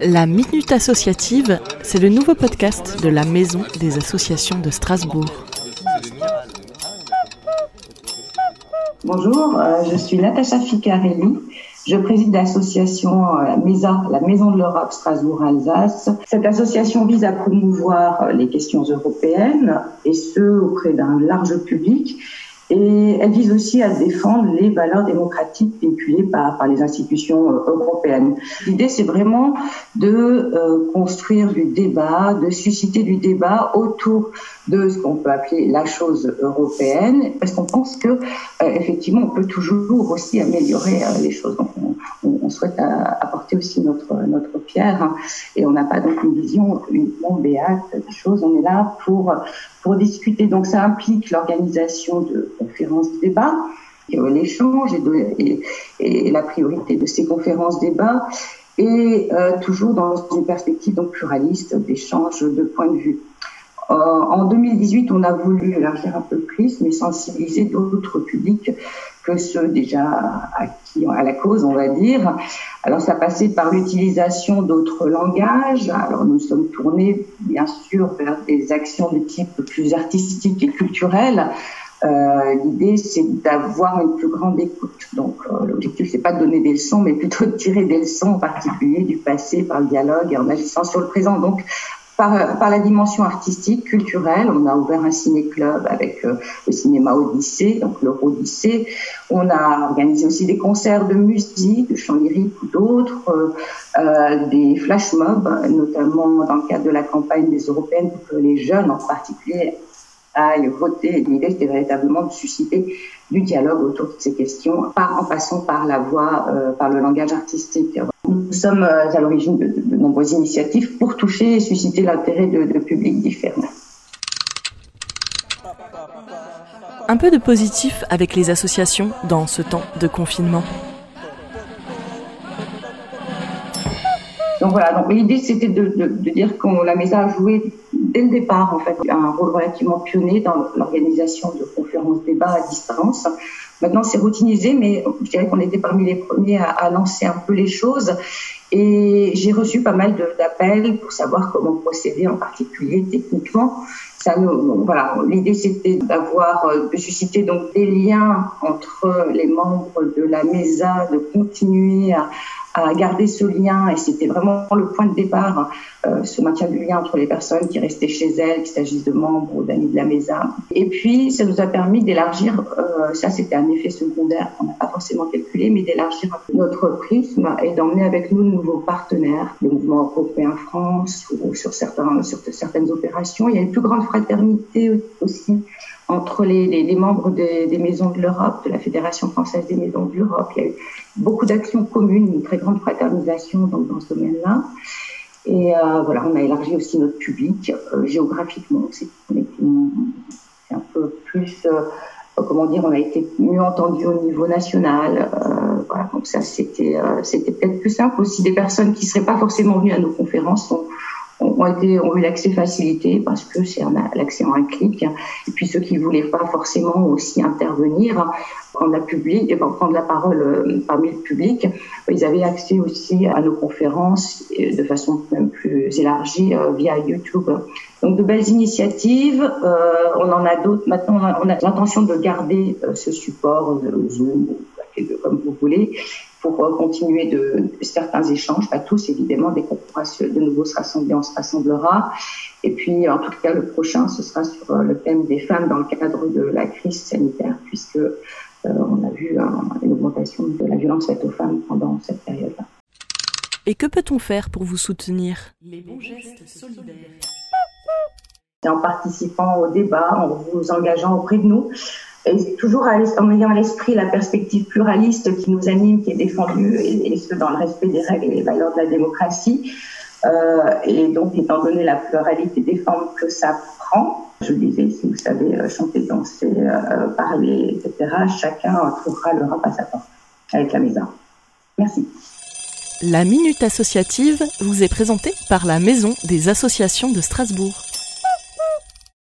La Minute Associative, c'est le nouveau podcast de la Maison des Associations de Strasbourg. Bonjour, euh, je suis Natacha Ficarelli. Je préside l'association euh, MESA, la Maison de l'Europe Strasbourg-Alsace. Cette association vise à promouvoir euh, les questions européennes et ce auprès d'un large public et elle vise aussi à défendre les valeurs démocratiques véhiculées par, les institutions euh, européennes. L'idée, c'est vraiment de euh, construire du débat, de susciter du débat autour de ce qu'on peut appeler la chose européenne, parce qu'on pense que euh, effectivement, on peut toujours aussi améliorer les choses. Donc, on, on, souhaite aussi notre notre pierre, hein, et on n'a pas donc une vision uniquement béate des choses. On est là pour pour discuter. Donc, ça implique l'organisation de conférences de débat, l'échange et, et, la priorité de ces conférences débats, et euh, toujours dans une perspective donc pluraliste d'échange de points de vue. Euh, en 2018, on a voulu élargir un peu prisme et sensibiliser d'autres publics que ceux déjà à la cause, on va dire. Alors ça passait par l'utilisation d'autres langages. Alors nous sommes tournés bien sûr vers des actions de type plus artistique et culturel. Euh, L'idée, c'est d'avoir une plus grande écoute. Donc, euh, l'objectif, c'est pas de donner des leçons, mais plutôt de tirer des leçons, en particulier du passé, par le dialogue et en agissant sur le présent. Donc, par, par, la dimension artistique, culturelle. On a ouvert un ciné-club avec euh, le cinéma Odyssée, donc l'Eurodyssée. On a organisé aussi des concerts de musique, de chant lyrique ou d'autres, euh, euh, des flash mobs, notamment dans le cadre de la campagne des européennes pour que les jeunes en particulier aillent voter. L'idée, c'était véritablement de susciter du dialogue autour de ces questions, en passant par la voix, euh, par le langage artistique. Nous sommes euh, à l'origine de, de, nombreuses initiatives pour toucher et susciter l'intérêt de, de publics différents. Un peu de positif avec les associations dans ce temps de confinement. Donc voilà, donc l'idée c'était de, de, de, dire qu'on la MESA a joué dès le départ en fait un rôle relativement pionnier dans l'organisation de conférences débats à distance. Maintenant c'est routinisé, mais je dirais qu'on était parmi les premiers à, lancer un peu les choses. Et j'ai reçu pas mal d'appels pour savoir comment procéder, en particulier techniquement. Ça voilà, l'idée c'était d'avoir, euh, de susciter donc des liens entre les membres de la MESA, de continuer à, à garder ce lien et c'était vraiment le point de départ, euh, ce maintien du lien entre les personnes qui restaient chez elles, qu'il s'agisse de membres ou d'amis de la maison. Et puis, ça nous a permis d'élargir, euh, ça c'était un effet secondaire qu'on n'a pas forcément calculé, mais d'élargir notre prisme et d'emmener avec nous de nouveaux partenaires, le mouvement européen France ou sur certaines opérations. Il y a une plus grande fraternité aussi entre les, les, les membres des, des, maisons de l'Europe, de la Fédération française des maisons de l'Europe. Il y a eu beaucoup d'actions communes, une très grande fraternisation dans, dans ce domaine-là. Et euh, voilà, on a élargi aussi notre public euh, géographiquement. C'est un peu plus, euh, comment dire, on a été mieux entendu au niveau national. Euh, voilà, donc ça, c'était, euh, c'était peut-être plus simple aussi. Des personnes qui seraient pas forcément venues à nos conférences sont ont, eu l'accès facilité parce que c'est l'accès en un clic. Et puis ceux qui voulaient pas forcément aussi intervenir, prendre la, public, et prendre la parole euh, parmi le public, ils avaient accès aussi à nos conférences de façon même plus élargie euh, via YouTube. Donc de belles initiatives, euh, on en a d'autres. Maintenant, on a, a l'intention de garder euh, ce support Zoom, comme vous voulez, pour euh, continuer de, certains échanges, pas tous évidemment, dès qu'on pourra de nouveau se rassembler, on se rassemblera. Et puis, en tout cas, le prochain, ce sera sur euh, le thème des femmes dans le cadre de la crise sanitaire, puisque euh, on a vu hein, une augmentation de la violence faite aux femmes pendant cette période-là. Et que peut-on faire pour vous soutenir? Les bons gestes solidaires. En participant au débat, en vous engageant auprès de nous, et toujours en ayant à l'esprit la perspective pluraliste qui nous anime, qui est défendue, et, ce dans le respect des règles et des valeurs de la démocratie. Euh, et donc, étant donné la pluralité des formes que ça prend, je disais, si vous savez euh, chanter, danser, euh, parler, etc., chacun trouvera le rap à sa porte avec la maison. Merci. La Minute Associative vous est présentée par la Maison des Associations de Strasbourg.